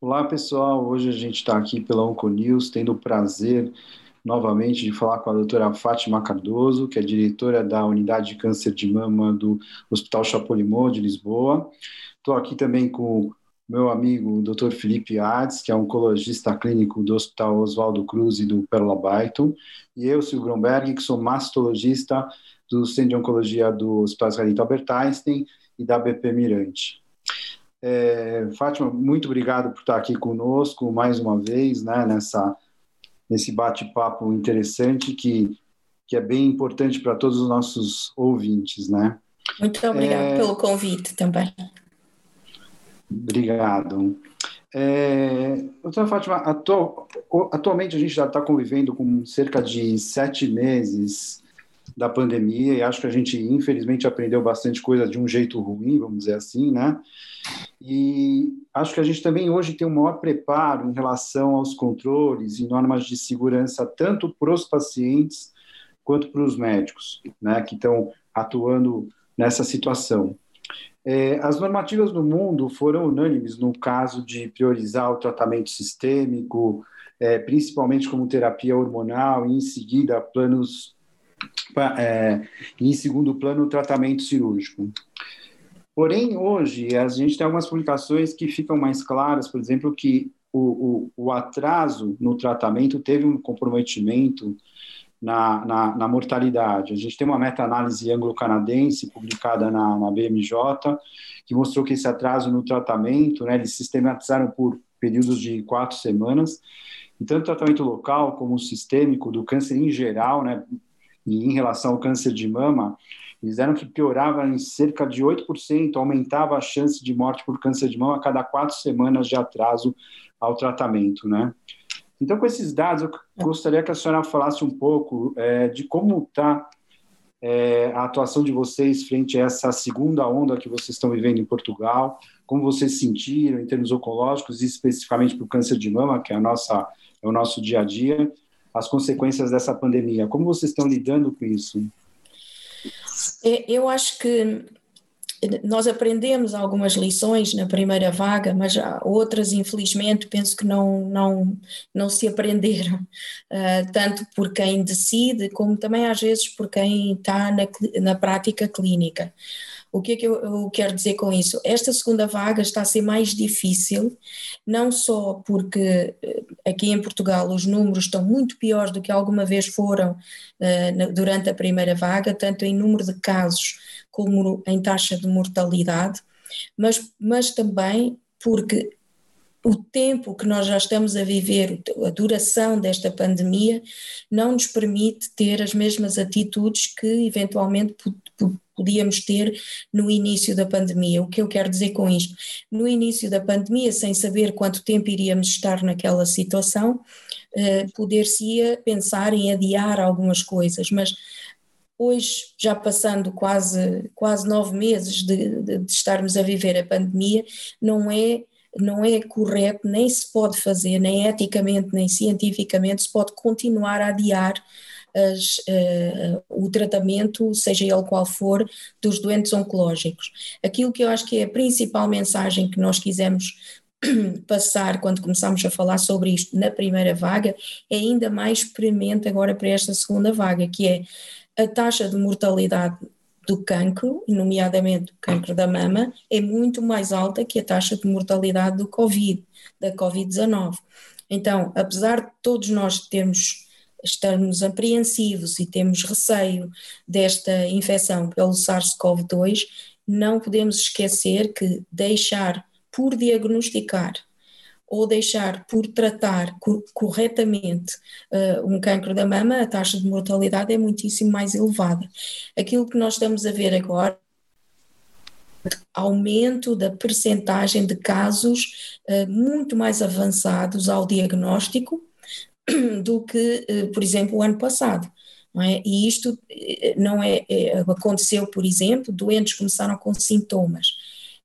Olá pessoal, hoje a gente está aqui pela Onconews, tendo o prazer novamente de falar com a doutora Fátima Cardoso, que é diretora da Unidade de Câncer de Mama do Hospital Chapolimau de Lisboa. Estou aqui também com meu amigo o Dr. Felipe Ades, que é oncologista clínico do Hospital Oswaldo Cruz e do Perla Baito, e eu, Silvio Gromberg, que sou mastologista do Centro de Oncologia do Hospital Israelita Albert Einstein e da BP Mirante. É, Fátima, muito obrigado por estar aqui conosco mais uma vez, né, nessa nesse bate-papo interessante que, que é bem importante para todos os nossos ouvintes, né? Muito obrigado é... pelo convite também. Obrigado. É, doutora Fátima, atu, atualmente a gente já está convivendo com cerca de sete meses da pandemia e acho que a gente infelizmente aprendeu bastante coisa de um jeito ruim, vamos dizer assim, né? E acho que a gente também hoje tem um maior preparo em relação aos controles e normas de segurança tanto para os pacientes quanto para os médicos, né, que estão atuando nessa situação. É, as normativas no mundo foram unânimes no caso de priorizar o tratamento sistêmico, é, principalmente como terapia hormonal, e em seguida planos é, em segundo plano, o tratamento cirúrgico. Porém, hoje, a gente tem algumas publicações que ficam mais claras, por exemplo, que o, o, o atraso no tratamento teve um comprometimento na, na, na mortalidade. A gente tem uma meta-análise anglo-canadense publicada na, na BMJ, que mostrou que esse atraso no tratamento, né, eles sistematizaram por períodos de quatro semanas, e tanto o tratamento local como o sistêmico do câncer em geral, né, e em relação ao câncer de mama, eles deram que piorava em cerca de 8%, aumentava a chance de morte por câncer de mama a cada quatro semanas de atraso ao tratamento, né? Então, com esses dados, eu gostaria que a senhora falasse um pouco é, de como está é, a atuação de vocês frente a essa segunda onda que vocês estão vivendo em Portugal, como vocês sentiram em termos oncológicos, especificamente para o câncer de mama, que é, a nossa, é o nosso dia a dia, as consequências dessa pandemia. Como vocês estão lidando com isso? É, eu acho que nós aprendemos algumas lições na primeira vaga, mas outras, infelizmente, penso que não, não, não se aprenderam, uh, tanto por quem decide, como também às vezes por quem está na, na prática clínica. O que é que eu, eu, quero dizer com isso? Esta segunda vaga está a ser mais difícil, não só porque eh, aqui em Portugal os números estão muito piores do que alguma vez foram uh, durante a primeira vaga, tanto em número de casos como em taxa de mortalidade, mas, mas também porque o tempo que nós já estamos a viver, a duração desta pandemia, não nos permite ter as mesmas atitudes que eventualmente podíamos ter no início da pandemia. O que eu quero dizer com isto? No início da pandemia, sem saber quanto tempo iríamos estar naquela situação, eh, poder-se-ia pensar em adiar algumas coisas, mas hoje, já passando quase, quase nove meses de, de, de estarmos a viver a pandemia, não é não é correto, nem se pode fazer, nem eticamente, nem cientificamente, se pode continuar a adiar as, uh, o tratamento, seja ele qual for, dos doentes oncológicos. Aquilo que eu acho que é a principal mensagem que nós quisemos passar quando começamos a falar sobre isto na primeira vaga é ainda mais premente agora para esta segunda vaga, que é a taxa de mortalidade do cancro, nomeadamente o cancro da mama, é muito mais alta que a taxa de mortalidade do Covid, da Covid-19. Então, apesar de todos nós termos estarmos apreensivos e temos receio desta infecção pelo SARS-CoV-2, não podemos esquecer que deixar por diagnosticar ou deixar por tratar corretamente uh, um cancro da mama, a taxa de mortalidade é muitíssimo mais elevada. Aquilo que nós estamos a ver agora aumento da percentagem de casos uh, muito mais avançados ao diagnóstico do que, uh, por exemplo, o ano passado. É? E isto não é, é, aconteceu, por exemplo, doentes começaram com sintomas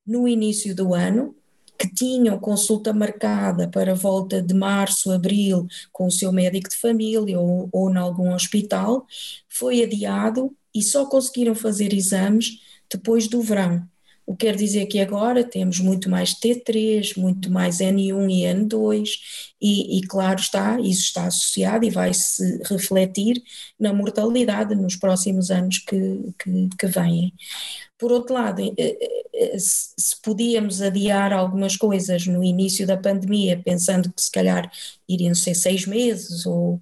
no início do ano, que tinham consulta marcada para volta de março, abril, com o seu médico de família ou, ou em algum hospital, foi adiado e só conseguiram fazer exames depois do verão. O que quer dizer que agora temos muito mais T3, muito mais N1 e N2, e, e, claro está, isso está associado e vai se refletir na mortalidade nos próximos anos que, que, que vêm. Por outro lado, eh, eh, eh, se podíamos adiar algumas coisas no início da pandemia, pensando que se calhar iriam ser seis meses ou,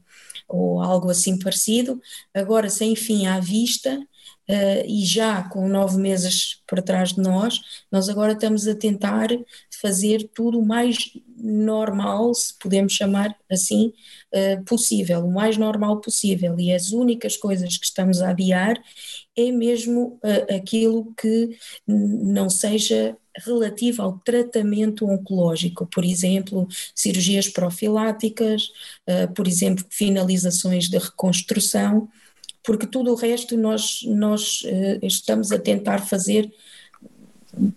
ou algo assim parecido, agora sem fim à vista, uh, e já com nove meses por trás de nós, nós agora estamos a tentar fazer tudo o mais normal, se podemos chamar assim, uh, possível, o mais normal possível. E as únicas coisas que estamos a adiar é mesmo uh, aquilo que não seja relativo ao tratamento oncológico, por exemplo, cirurgias profiláticas, por exemplo, finalizações de reconstrução, porque tudo o resto nós, nós uh, estamos a tentar fazer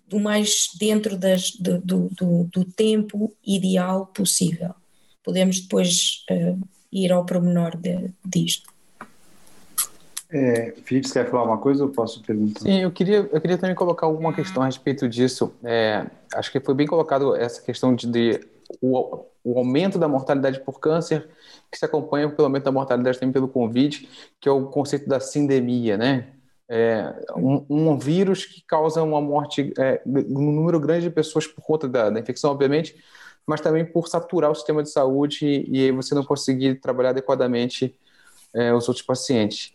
do mais dentro das, do, do, do, tempo ideal possível. Podemos depois uh, ir ao pormenor de, disto. É, Felipe, você quer falar uma coisa ou posso perguntar? Sim, eu queria, eu queria também colocar alguma questão a respeito disso. É, acho que foi bem colocado essa questão de, de o, o aumento da mortalidade por câncer, que se acompanha pelo aumento da mortalidade também pelo Covid, que é o conceito da sindemia, né? É, um, um, vírus que causa uma morte, é, um número grande de pessoas por conta da, da, infecção, obviamente, mas também por saturar o sistema de saúde e, e você não conseguir trabalhar adequadamente é, os outros pacientes.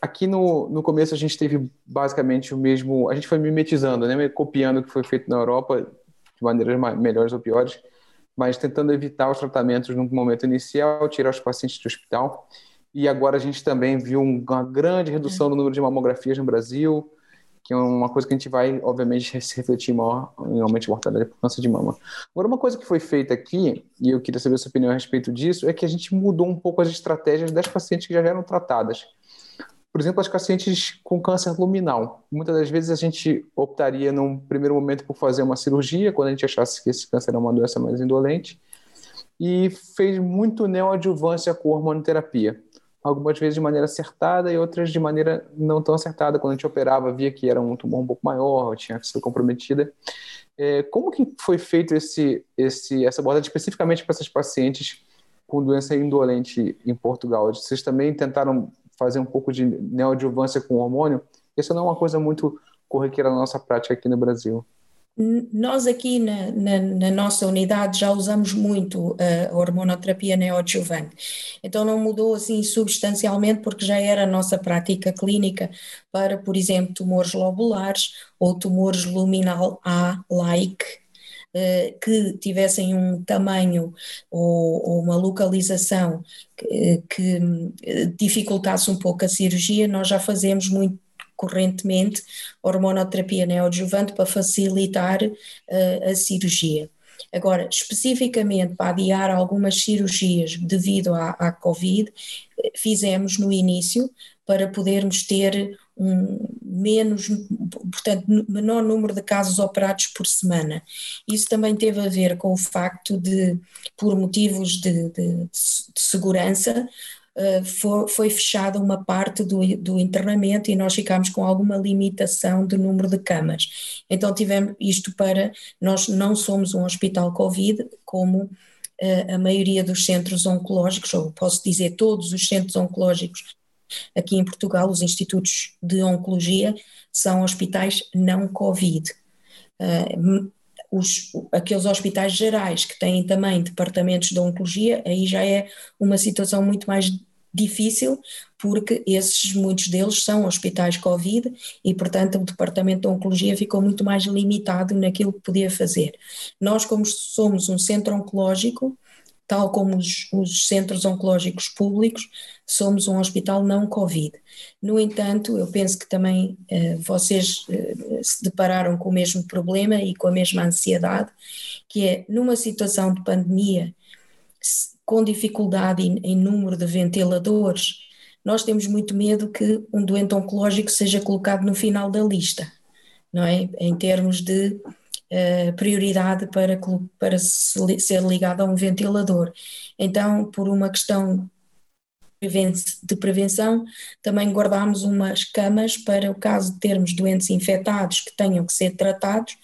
Aqui no, no começo a gente teve basicamente o mesmo, a gente foi mimetizando, né, copiando o que foi feito na Europa de maneiras melhores ou piores, mas tentando evitar os tratamentos no momento inicial, tirar os pacientes do hospital. E agora a gente também viu uma grande redução do número de mamografias no Brasil, que é uma coisa que a gente vai, obviamente, se refletir maior em aumento de mortalidade por câncer de mama. Agora, uma coisa que foi feita aqui, e eu queria saber a sua opinião a respeito disso, é que a gente mudou um pouco as estratégias das pacientes que já eram tratadas por exemplo, as pacientes com câncer luminal. Muitas das vezes a gente optaria, num primeiro momento, por fazer uma cirurgia, quando a gente achasse que esse câncer era uma doença mais indolente, e fez muito neoadjuvância com hormonoterapia. Algumas vezes de maneira acertada e outras de maneira não tão acertada. Quando a gente operava, via que era um tumor um pouco maior, tinha ser comprometida. É, como que foi feito esse, esse, essa abordagem especificamente para essas pacientes com doença indolente em Portugal? Vocês também tentaram fazer um pouco de neoadjuvância com hormônio, isso não é uma coisa muito corriqueira na nossa prática aqui no Brasil. Nós aqui na, na, na, nossa unidade já usamos muito a hormonoterapia neoadjuvante, então não mudou assim substancialmente porque já era a nossa prática clínica para, por exemplo, tumores lobulares ou tumores luminal A-like, eh, que tivessem um tamanho ou, ou uma localização que, que, eh, dificultasse um pouco a cirurgia, nós já fazemos muito correntemente hormonoterapia neoadjuvante para facilitar uh, a cirurgia. Agora, especificamente para adiar algumas cirurgias devido à, à Covid, fizemos no início para podermos ter um menos, portanto, menor número de casos operados por semana. Isso também teve a ver com o facto de, por motivos de, de, de segurança, foi, foi, fechada uma parte do, do internamento e nós ficámos com alguma limitação de número de camas. Então tivemos isto para, nós não somos um hospital Covid, como uh, a maioria dos centros oncológicos, ou posso dizer todos os centros oncológicos Aqui em Portugal, os institutos de oncologia são hospitais não Covid. Uh, os, aqueles hospitais gerais que têm também departamentos de oncologia, aí já é uma situação muito mais difícil, porque esses, muitos deles são hospitais Covid e, portanto, o departamento de oncologia ficou muito mais limitado naquilo que podia fazer. Nós, como somos um centro oncológico, tal como os, os, centros oncológicos públicos, somos um hospital não Covid. No entanto, eu penso que também uh, vocês uh, se depararam com o mesmo problema e com a mesma ansiedade, que é numa situação de pandemia, com dificuldade em, em número de ventiladores, nós temos muito medo que um doente oncológico seja colocado no final da lista, não é? Em termos de uh, prioridade para, para ser ligado a um ventilador. Então, por uma questão de prevenção, também guardámos umas camas para o caso de termos doentes infectados que tenham que ser tratados,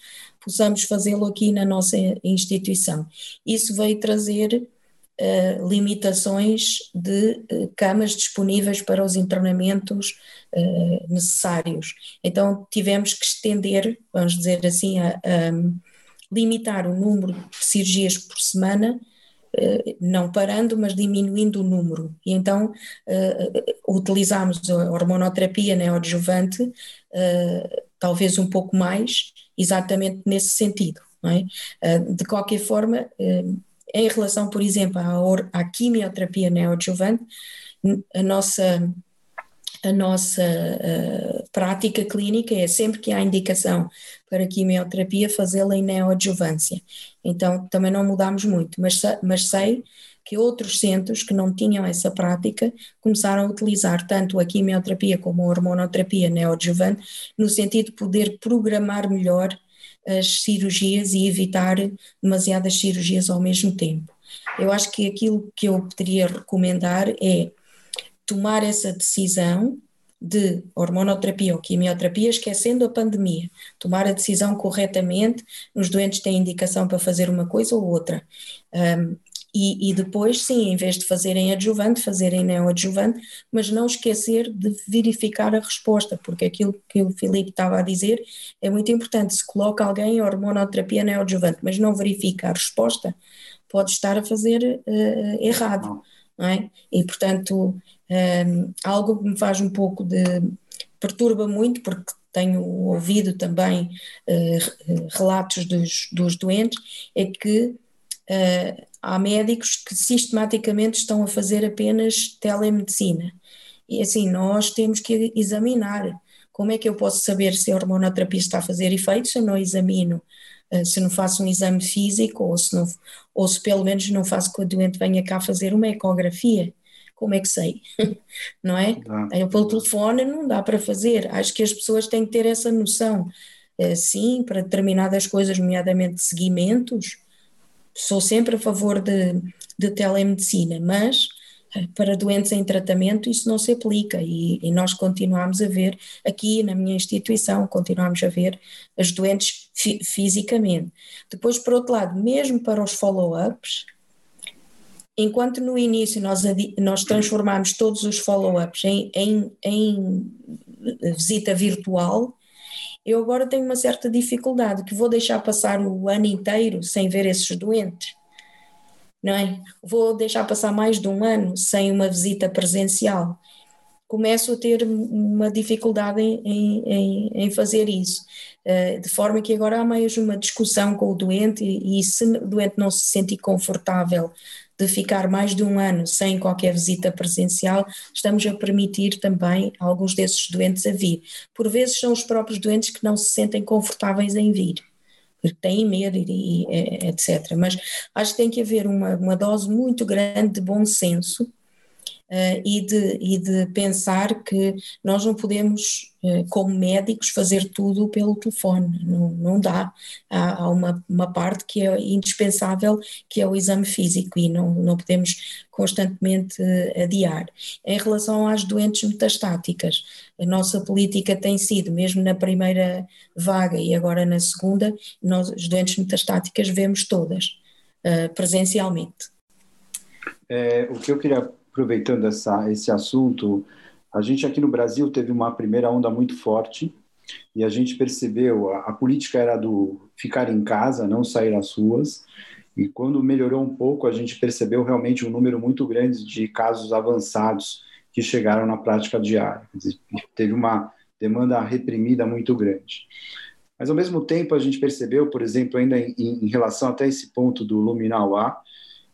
possamos fazê-lo aqui na nossa instituição. Isso veio trazer uh, limitações de uh, camas disponíveis para os internamentos uh, necessários. Então tivemos que estender, vamos dizer assim, a, a limitar o número de cirurgias por semana não parando, mas diminuindo o número. E então uh, utilizamos a hormonoterapia neoadjuvante, uh, talvez um pouco mais, exatamente nesse sentido. É? De qualquer forma, em relação, por exemplo, à, à quimioterapia neoadjuvante, a nossa, a nossa uh, prática clínica é sempre que há indicação para quimioterapia, fazê-la em neoadjuvância. Então também não mudamos muito, mas, mas sei que outros centros que não tinham essa prática começaram a utilizar tanto a quimioterapia como a hormonoterapia neoadjuvante, no sentido de poder programar melhor as cirurgias e evitar demasiadas cirurgias ao mesmo tempo. Eu acho que aquilo que eu poderia recomendar é tomar essa decisão de hormonoterapia ou quimioterapia, esquecendo a pandemia, tomar a decisão corretamente, os doentes têm indicação para fazer uma coisa ou outra. Um, e, e, depois, sim, em vez de fazerem adjuvante, fazerem neoadjuvante, mas não esquecer de verificar a resposta, porque aquilo que o Filipe estava a dizer é muito importante. Se coloca alguém em hormonoterapia neoadjuvante, mas não verifica a resposta, pode estar a fazer uh, errado, não é? E, portanto, um, algo que me faz um pouco de. perturba muito, porque tenho ouvido também uh, relatos dos, dos doentes, é que uh, há médicos que sistematicamente estão a fazer apenas telemedicina. E assim, nós temos que examinar. Como é que eu posso saber se a hormonoterapia está a fazer efeito se eu não examino, eh, se não faço um exame físico ou se, não, ou se pelo menos não faço que o doente venha cá fazer uma ecografia? Como é que sei? não é? Eu pelo telefone não dá para fazer. Acho que as pessoas têm que ter essa noção. Eh, sim, para determinadas coisas, nomeadamente seguimentos, sou sempre a favor de, de telemedicina, mas eh, para doentes em tratamento isso não se aplica e, e, nós continuamos a ver aqui na minha instituição, continuamos a ver as doentes fi, fisicamente. Depois, por outro lado, mesmo para os follow-ups, enquanto no início nós, nós transformamos todos os follow-ups em, em, em visita virtual, eu agora tenho uma certa dificuldade, que vou deixar passar o ano inteiro sem ver esses doentes, não é? Vou deixar passar mais de um ano sem uma visita presencial. Começo a ter uma dificuldade em, em, em fazer isso, eh, de forma que agora há mais uma discussão com o doente e, e se o doente não se sentir confortável de ficar mais de um ano sem qualquer visita presencial, estamos a permitir também alguns desses doentes a vir. Por vezes são os próprios doentes que não se sentem confortáveis em vir porque têm medo e, e, etc. Mas acho que tem que haver uma, uma dose muito grande de bom senso e, de, e de pensar que nós não podemos, uh, como médicos, fazer tudo pelo telefone, não, não dá. Há, há, uma, uma parte que é indispensável, que é o exame físico, e não, não podemos constantemente uh, adiar. Em relação às doentes metastáticas, a nossa política tem sido, mesmo na primeira vaga e agora na segunda, nós, as doentes metastáticas vemos todas, presencialmente. É, o que eu queria aproveitando essa, esse assunto, a gente aqui no Brasil teve uma primeira onda muito forte e a gente percebeu a, a política era do ficar em casa, não sair às ruas. E quando melhorou um pouco, a gente percebeu realmente um número muito grande de casos avançados que chegaram na prática diária. Dizer, teve uma demanda reprimida muito grande. Mas, ao mesmo tempo, a gente percebeu, por exemplo, ainda em, em relação até esse ponto do Luminauá,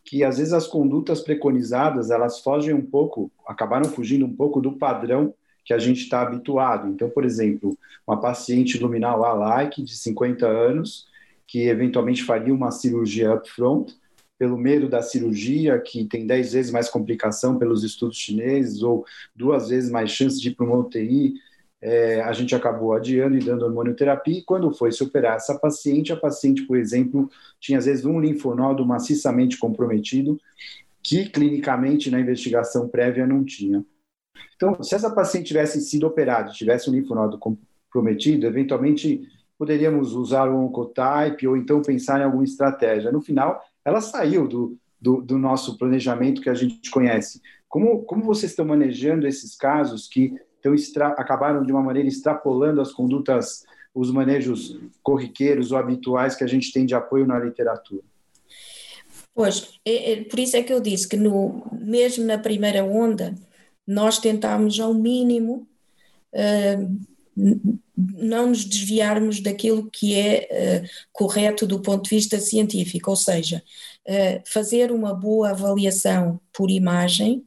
que às vezes as condutas preconizadas elas fogem um pouco, acabaram fugindo um pouco do padrão que a gente está habituado. Então, por exemplo, uma paciente luminal A-like de 50 anos que eventualmente faria uma cirurgia upfront pelo medo da cirurgia, que tem 10 vezes mais complicação pelos estudos chineses, ou duas vezes mais chance de ir para uma UTI, é, a gente acabou adiando e dando hormonioterapia, e quando foi se operar essa paciente, a paciente, por exemplo, tinha às vezes um linfonodo maciçamente comprometido, que clinicamente na investigação prévia não tinha. Então, se essa paciente tivesse sido operada, tivesse um linfonodo comprometido, eventualmente poderíamos usar o Oncotype ou então pensar em alguma estratégia. No final, ela saiu do, do, do nosso planejamento que a gente conhece. Como, como vocês estão manejando esses casos que então, extra, acabaram de uma maneira extrapolando as condutas, os manejos corriqueiros ou habituais que a gente tem de apoio na literatura. Pois, é, é, por isso é que eu disse que no, mesmo na primeira onda, nós tentámos ao mínimo uh, não nos desviarmos daquilo que é uh, correto do ponto de vista científico, ou seja, uh, fazer uma boa avaliação por imagem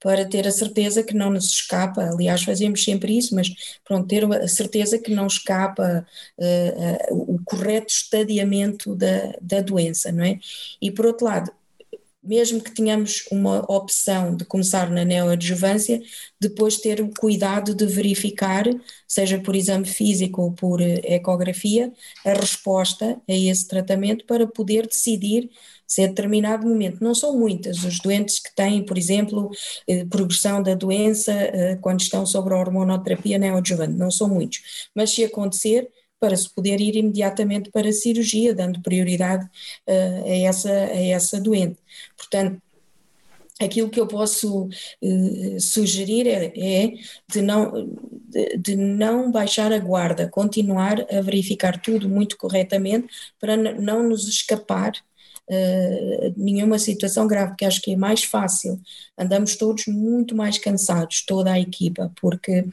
para ter a certeza que não nos escapa, aliás fazemos sempre isso, mas pronto, ter a certeza que não escapa uh, uh, o correto estadiamento da, da doença, não é? E por outro lado, mesmo que tenhamos uma opção de começar na neoadjuvância, depois ter o cuidado de verificar, seja por exame físico ou por eh, ecografia, a resposta a esse tratamento para poder decidir se a determinado momento, não são muitas, os doentes que têm, por exemplo, eh, progressão da doença eh, quando estão sobre a hormonoterapia neoadjuvante, não são muitos, mas se acontecer, para se poder ir imediatamente para a cirurgia, dando prioridade uh, a, essa, a essa doente. Portanto, aquilo que eu posso uh, sugerir é, é, de, não, de, de, não baixar a guarda, continuar a verificar tudo muito corretamente para não nos escapar uh, nenhuma situação grave, porque acho que é mais fácil. Andamos todos muito mais cansados, toda a equipa, porque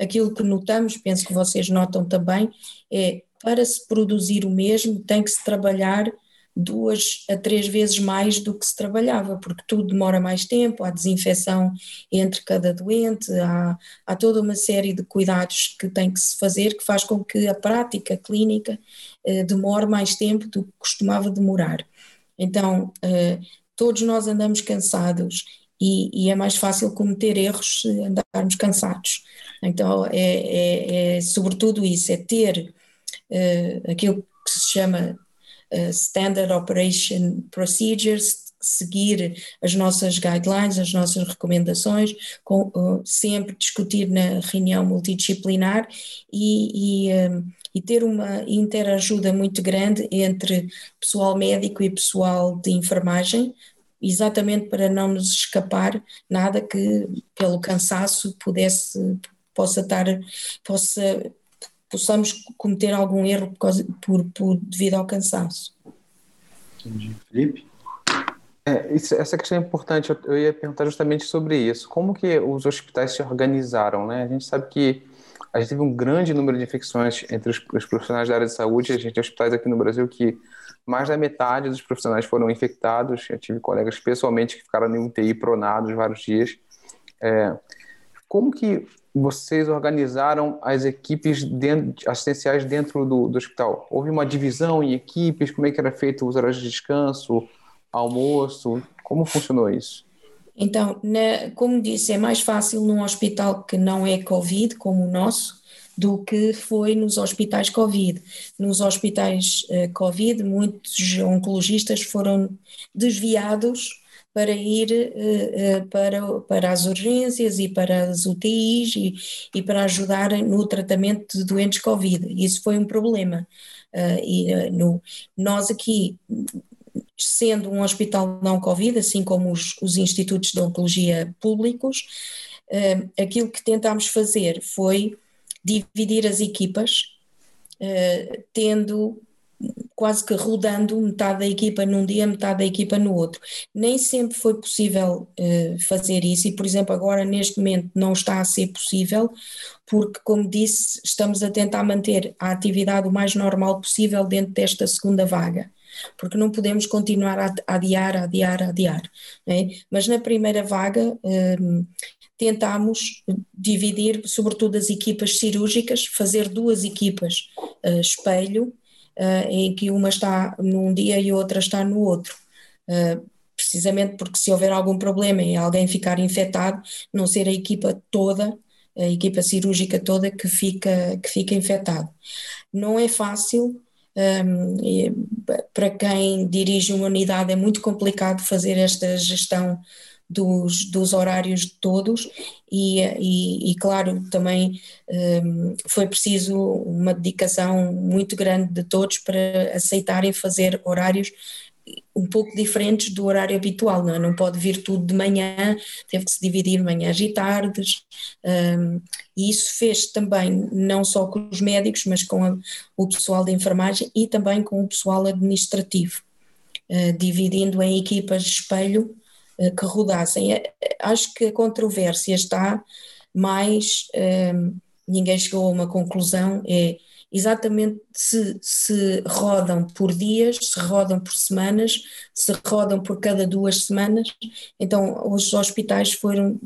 aquilo que notamos, penso que vocês notam também, é para se produzir o mesmo tem que se trabalhar duas a três vezes mais do que se trabalhava, porque tudo demora mais tempo, há desinfecção entre cada doente, há, há toda uma série de cuidados que tem que se fazer que faz com que a prática clínica eh, demore mais tempo do que costumava demorar. Então, uh, todos nós andamos cansados e, e, é mais fácil cometer erros se andarmos cansados. Então, é, é, é sobretudo isso, é ter uh, aquilo que se chama uh, Standard Operation Procedures, seguir as nossas guidelines, as nossas recomendações, com, sempre discutir na reunião multidisciplinar e, e, um, e, ter uma interajuda muito grande entre pessoal médico e pessoal de enfermagem, exatamente para não nos escapar nada que pelo cansaço pudesse possa estar possa possamos cometer algum erro por, causa, por, por devido ao cansaço. Entendi. Felipe? É, isso, essa questão é importante. Eu, eu, ia perguntar justamente sobre isso. Como que os hospitais se organizaram, né? A gente sabe que a gente teve um grande número de infecções entre os, os profissionais da área de saúde. A gente tem hospitais aqui no Brasil que mais da metade dos profissionais foram infectados. Eu tive colegas pessoalmente que ficaram em UTI pronados vários dias. É, como que vocês organizaram as equipes dentro, assistenciais dentro do, do, hospital? Houve uma divisão em equipes? Como é que era feito os horários de descanso? almoço? Como funcionou isso? Então, na, como disse, é mais fácil num hospital que não é Covid, como o nosso, do que foi nos hospitais Covid. Nos hospitais uh, Covid, muitos oncologistas foram desviados para ir uh, uh, para, para as urgências e para as UTIs e, e para ajudar no tratamento de doentes Covid. Isso foi um problema. e no, nós aqui sendo um hospital não Covid, assim como os, os institutos de oncologia públicos, uh, aquilo que tentámos fazer foi dividir as equipas, uh, tendo quase que rodando metade da equipa num dia, metade da equipa no outro. Nem sempre foi possível uh, fazer isso e, por exemplo, agora neste momento não está a ser possível, porque, como disse, estamos a tentar manter a atividade o mais normal possível dentro desta segunda vaga porque não podemos continuar a adiar, a adiar, a adiar. É? Mas na primeira vaga um, tentámos dividir, sobretudo as equipas cirúrgicas, fazer duas equipas uh, espelho, uh, em que uma está num dia e outra está no outro. Uh, precisamente porque se houver algum problema e alguém ficar infectado, não ser a equipa toda a equipa cirúrgica toda que fica, que fica infectada. Não é fácil, Um, para quem dirige uma unidade é muito complicado fazer esta gestão dos, dos horários de todos e, e, e claro, também um, foi preciso uma dedicação muito grande de todos para aceitarem fazer horários um pouco diferentes do horário habitual, não, é? não pode vir tudo de manhã, teve que se dividir manhãs e tardes, um, e isso fez também não só com os médicos, mas com a, o pessoal de enfermagem e também com o pessoal administrativo, uh, dividindo em equipas de espelho uh, que rodassem. Eh, acho que a controvérsia está mais, um, ninguém chegou a uma conclusão, é exatamente se, se rodam por dias, se rodam por semanas, se rodam por cada duas semanas. Então, os hospitais foram,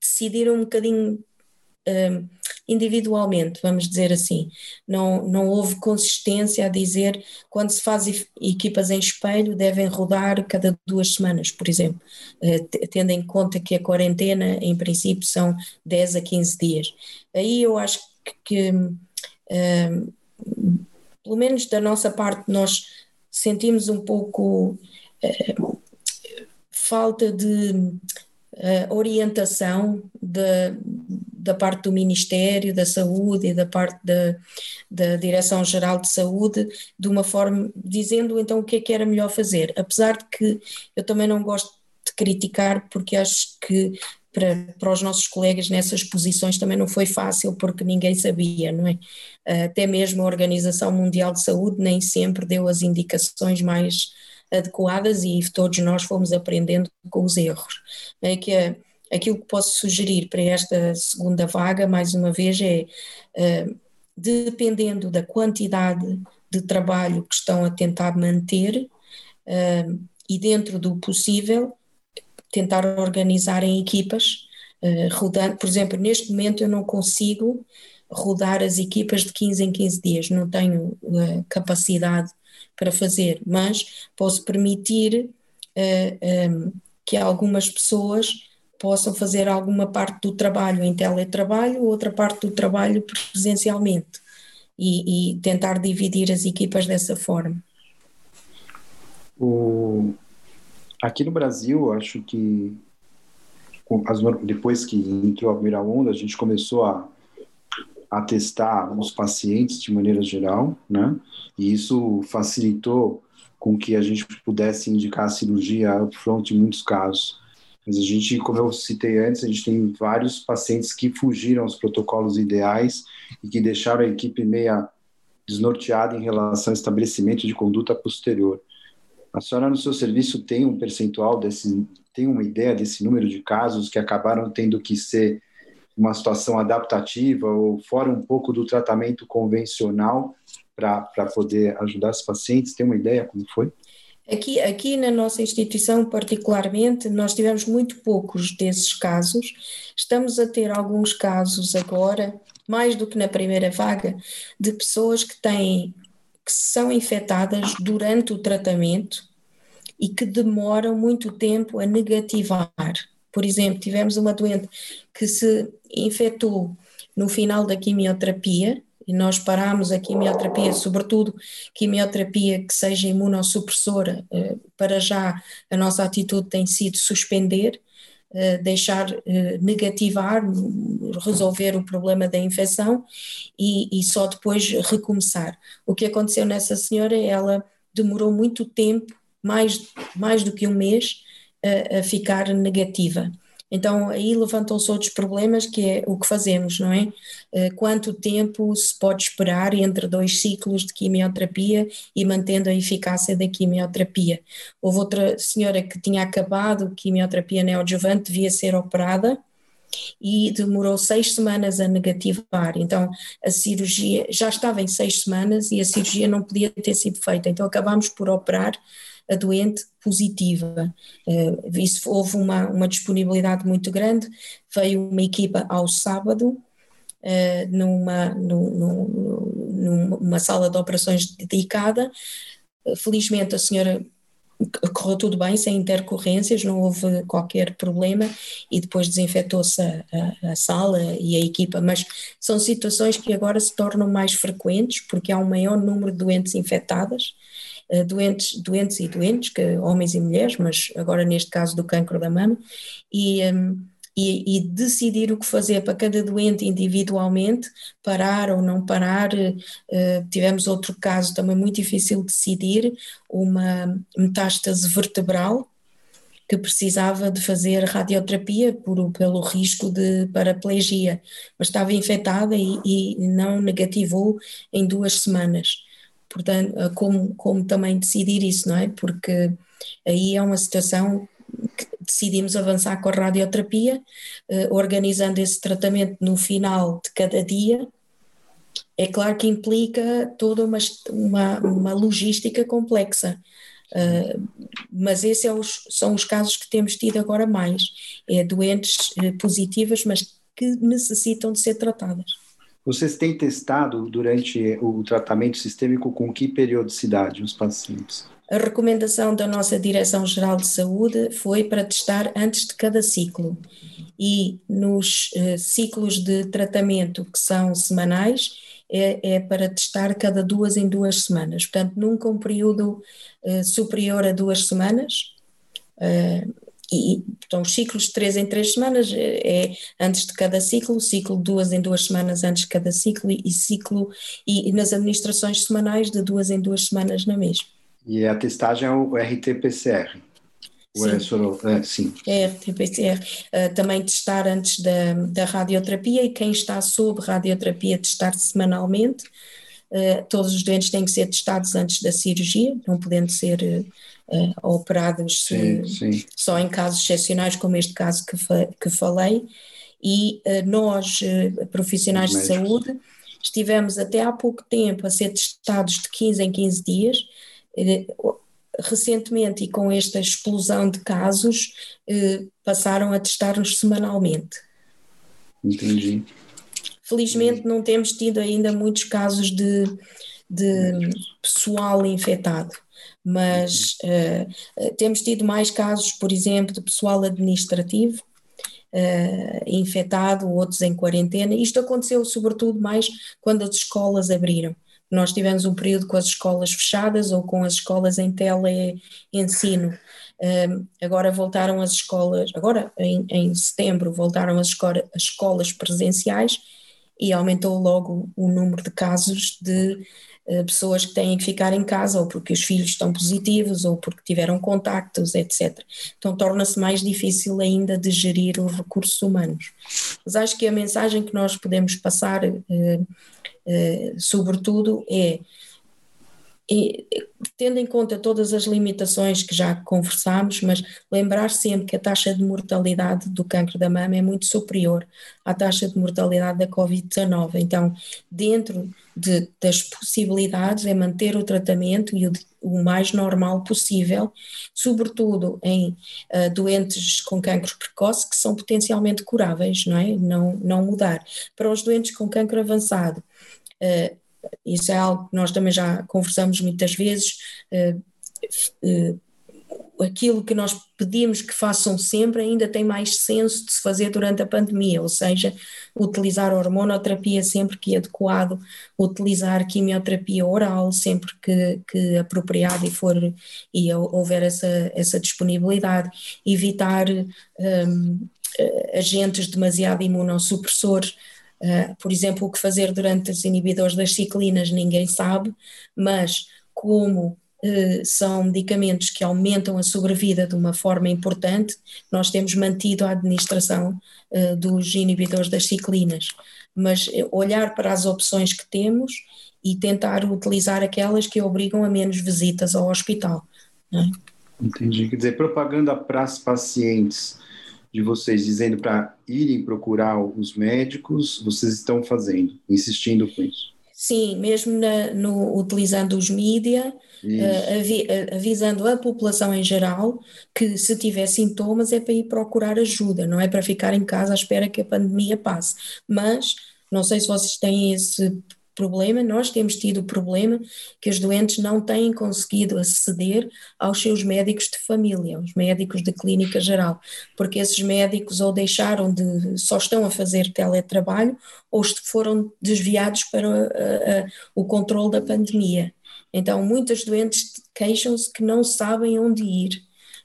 decidiram um bocadinho um, individualmente, vamos dizer assim. Não, não houve consistência a dizer quando se faz equipas em espelho devem rodar cada duas semanas, por exemplo, uh, tendo em conta que a quarentena, em princípio, são 10 a 15 dias. Aí eu acho que, que pelo menos da nossa parte, nós sentimos um pouco uh, falta de uh, orientação da, da parte do Ministério da Saúde e da parte da, da Direção-Geral de Saúde, de uma forma, dizendo então o que é que era melhor fazer. Apesar de que eu também não gosto de criticar, porque acho que para, para os nossos colegas nessas posições também não foi fácil porque ninguém sabia, não é? Até mesmo a Organização Mundial de Saúde nem sempre deu as indicações mais adequadas e todos nós fomos aprendendo com os erros. É que é, aquilo que posso sugerir para esta segunda vaga, mais uma vez, é uh, dependendo da quantidade de trabalho que estão a tentar manter uh, e dentro do possível, tentar organizar em equipas, uh, rodando, por exemplo, neste momento eu não consigo rodar as equipas de 15 em 15 dias, não tenho uh, capacidade para fazer, mas posso permitir eh, um, que algumas pessoas possam fazer alguma parte do trabalho em teletrabalho, outra parte do trabalho presencialmente e, e tentar dividir as equipas dessa forma. O, Aqui no Brasil, acho que depois que entrou a primeira onda, a gente começou a, a testar os pacientes de maneira geral, né? E isso facilitou com que a gente pudesse indicar a cirurgia upfront em muitos casos. Mas a gente, como eu citei antes, a gente tem vários pacientes que fugiram aos protocolos ideais e que deixaram a equipe meia desnorteada em relação ao estabelecimento de conduta posterior. A senhora, no seu serviço, tem um percentual desse, tem uma ideia desse número de casos que acabaram tendo que ser uma situação adaptativa ou fora um pouco do tratamento convencional para poder ajudar os pacientes? Tem uma ideia como foi? Aqui, aqui na nossa instituição, particularmente, nós tivemos muito poucos desses casos. Estamos a ter alguns casos agora, mais do que na primeira vaga, de pessoas que têm que são infectadas durante o tratamento e que demoram muito tempo a negativar. Por exemplo, tivemos uma doente que se infectou no final da quimioterapia e nós paramos a quimioterapia, sobretudo quimioterapia que seja imunossupressora, eh, para já a nossa atitude tem sido suspender, deixar eh, negativar, resolver o problema da infecção e, e só depois recomeçar. O que aconteceu nessa senhora, ela demorou muito tempo, mais, mais do que um mês, a ficar negativa. Então aí levantam-se outros problemas que é o que fazemos, não é? Eh, quanto tempo se pode esperar entre dois ciclos de quimioterapia e mantendo a eficácia da quimioterapia? Houve outra senhora que tinha acabado quimioterapia neoadjuvante, devia ser operada, e demorou seis semanas a negativar. Então a cirurgia já estava em seis semanas e a cirurgia não podia ter sido feita. Então acabámos por operar a doente positiva. Uh, isso houve uma, uma disponibilidade muito grande, veio uma equipa ao sábado, uh, numa, numa sala de operações dedicada. felizmente a senhora correu tudo bem, sem intercorrências, não houve qualquer problema e depois desinfetou-se a, a, a, sala e a equipa, mas são situações que agora se tornam mais frequentes porque há um maior número de doentes infectadas, doentes, doentes e doentes, que, homens e mulheres, mas agora neste caso do cancro da mama, e, um, e, e, decidir o que fazer para cada doente individualmente, parar ou não parar. Uh, tivemos outro caso também muito difícil de decidir, uma metástase vertebral, que precisava de fazer radioterapia por, pelo risco de paraplegia, mas estava infectada e, e não negativou em duas semanas. Portanto, eh, como, como também decidir isso, não é? Porque aí é uma situação decidimos avançar com a radioterapia, eh, organizando esse tratamento no final de cada dia. É claro que implica toda uma, uma, uma logística complexa, uh, mas esses é são os casos que temos tido agora mais, é doentes positivas, mas que necessitam de ser tratadas. Vocês têm testado durante o tratamento sistêmico com que periodicidade os pacientes? A recomendação da nossa Direção-Geral de Saúde foi para testar antes de cada ciclo. E nos eh, ciclos de tratamento que são semanais, é, é, para testar cada duas em duas semanas. Portanto, nunca um período eh, superior a duas semanas. Eh, e, então, os ciclos de três em três semanas é, é antes de cada ciclo, ciclo de duas em duas semanas antes de cada ciclo e, e ciclo, e, e nas administrações semanais de duas em duas semanas na mesma. E a testagem é o RT-PCR. Sim. É, soro, é, sim. É RT-PCR. Uh, também testar antes da, da radioterapia e quem está sob radioterapia testar semanalmente. Uh, todos os doentes têm que ser testados antes da cirurgia, não podendo ser uh, operados sim, sim. só em casos excepcionais, como este caso que, fa que falei. E nós, profissionais de saúde, estivemos até há pouco tempo a ser testados de 15 em 15 dias eh, recentemente e com esta explosão de casos, eh, passaram a testar-nos semanalmente. Entendi. Felizmente não temos tido ainda muitos casos de, de pessoal infectado, mas uh, temos tido mais casos, por exemplo, de pessoal administrativo uh, infectado, outros em quarentena. Isto aconteceu sobretudo mais quando as escolas abriram. Nós tivemos um período com as escolas fechadas ou com as escolas em tele-ensino. Um, agora voltaram as escolas, agora em, em setembro voltaram as, escola, as escolas presenciais e aumentou logo o número de casos de pessoas que têm que ficar em casa ou porque os filhos estão positivos ou porque tiveram contactos, etc. Então torna-se mais difícil ainda de gerir os recursos humanos. Mas acho que a mensagem que nós podemos passar uh, eh, sobretudo, é, é, tendo em conta todas as limitações que já conversámos, mas lembrar sempre que a taxa de mortalidade do cancro da mama é muito superior à taxa de mortalidade da Covid-19. Então, dentro de, das possibilidades, é manter o tratamento e o, o mais normal possível, sobretudo em uh, doentes com cancro precoce, que são potencialmente curáveis, não é? Não, não mudar. Para os doentes com cancro avançado, Uh, isso é algo que nós também já conversamos muitas vezes. Uh, uh, aquilo que nós pedimos que façam sempre ainda tem mais senso de se fazer durante a pandemia, ou seja, utilizar hormonoterapia sempre que adequado, utilizar quimioterapia oral sempre que, que apropriado e for e houver essa, essa disponibilidade, evitar um, agentes demasiado imunossupressores Uh, por exemplo, o que fazer durante os inibidores das ciclinas ninguém sabe, mas como uh, são medicamentos que aumentam a sobrevida de uma forma importante, nós temos mantido a administração uh, dos inibidores das ciclinas. Mas olhar para as opções que temos e tentar utilizar aquelas que obrigam a menos visitas ao hospital. É? Entendi. Quer dizer, propaganda para os pacientes de vocês dizendo para irem procurar os médicos, vocês estão fazendo, insistindo com isso? Sim, mesmo na, no, utilizando os mídia, uh, avi, uh, avisando a população em geral que se tiver sintomas é para ir procurar ajuda, não é para ficar em casa à espera que a pandemia passe. Mas não sei se vocês têm esse problema, nós temos tido o problema que os doentes não têm conseguido aceder aos seus médicos de família, os médicos de clínica geral, porque esses médicos ou deixaram de, só estão a fazer teletrabalho ou foram desviados para a, a, o controle da pandemia. Então, muitos doentes queixam-se que não sabem onde ir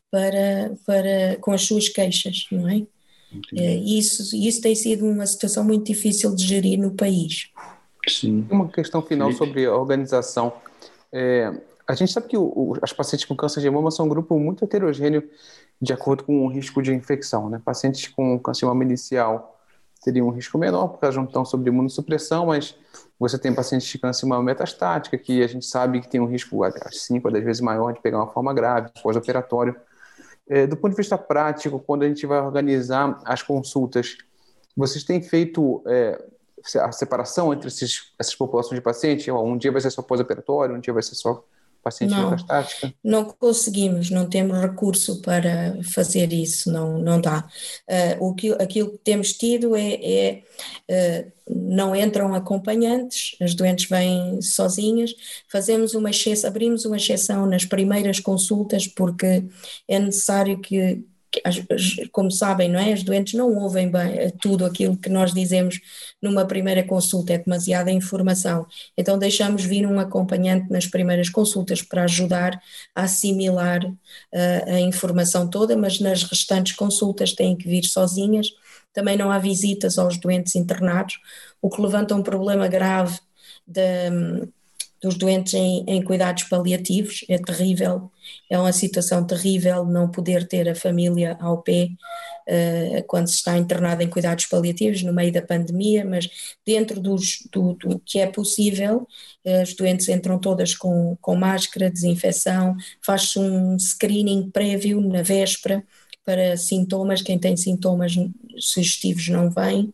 para, para, com as suas queixas, não é? É, isso, isso tem sido uma situação muito difícil de gerir no país. Sim. Uma questão final sobre a organização. É, a gente sabe que o, o, as pacientes com câncer de mama são um grupo muito heterogêneo de acordo com o risco de infecção. Né? Pacientes com câncer de mama inicial teriam um risco menor, porque elas não estão sob imunossupressão, mas você tem pacientes de câncer de mama metastática, que a gente sabe que tem um risco 5 a 10 vezes maior de pegar uma forma grave, pós-operatório. É, do ponto de vista prático, quando a gente vai organizar as consultas, vocês têm feito é, a separação entre esses, essas populações de pacientes? Um dia vai ser só pós-operatório, um dia vai ser só paciente não, metastática? Não conseguimos, não temos recurso para fazer isso, não, não dá. Uh, o que, aquilo que temos tido é, é uh, não entram acompanhantes, as doentes vêm sozinhas, fazemos uma exceção, abrimos uma exceção nas primeiras consultas porque é necessário que como sabem, não é? As doentes não ouvem bem tudo aquilo que nós dizemos numa primeira consulta, é demasiada informação. Então deixamos vir um acompanhante nas primeiras consultas para ajudar a assimilar uh, a informação toda, mas nas restantes consultas têm que vir sozinhas. Também não há visitas aos doentes internados, o que levanta um problema grave de, dos doentes em, em, cuidados paliativos, é terrível, é uma situação terrível não poder ter a família ao pé uh, quando se está internado em cuidados paliativos no meio da pandemia, mas dentro dos, do, do que é possível, uh, os doentes entram todas com, com máscara, desinfecção, faz-se um screening prévio na véspera para sintomas, quem tem sintomas sugestivos não vem,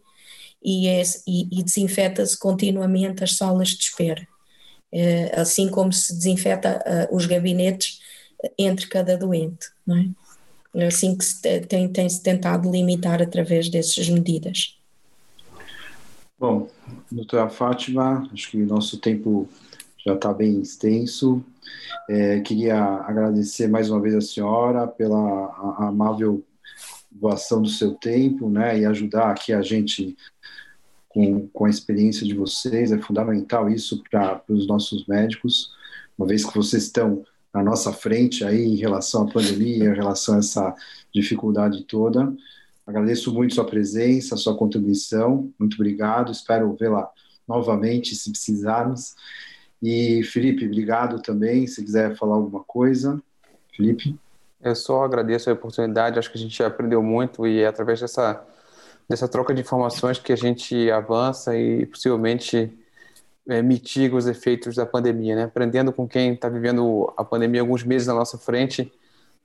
e, é, e, e desinfeta-se continuamente as salas de espera. Eh, assim como se desinfeta eh, os gabinetes entre cada doente, não é? É assim que se tem, tem se tentado limitar através dessas medidas. Bom, doutora Fátima, acho que o nosso tempo já está bem extenso. É, queria agradecer mais uma vez a senhora pela amável doação do seu tempo, né, e ajudar aqui a gente com, com a experiência de vocês, é fundamental isso para os nossos médicos, uma vez que vocês estão na nossa frente aí em relação à pandemia, em relação a essa dificuldade toda. Agradeço muito sua presença, sua contribuição, muito obrigado, espero vê-la novamente se precisarmos. E Felipe, obrigado também, se quiser falar alguma coisa. Felipe? Eu só agradeço a oportunidade, acho que a gente aprendeu muito e é através dessa dessa troca de informações que a gente avança e possivelmente é, mitiga os efeitos da pandemia, né? Aprendendo com quem está vivendo a pandemia alguns meses na nossa frente,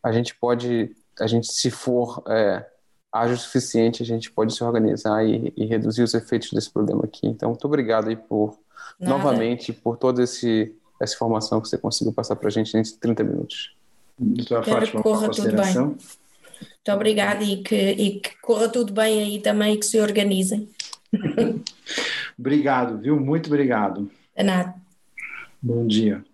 a gente pode, a gente se for é, ágil o suficiente, a gente pode se organizar e, e, reduzir os efeitos desse problema aqui. Então, muito obrigado aí por Nada. novamente por toda esse essa informação que você conseguiu passar para a gente em 30 minutos. Doutora Fátima, corra tudo bem. Muito obrigada e que, e que corra tudo bem aí também e que se organizem. obrigado, viu? Muito obrigado. De nada. Bom dia.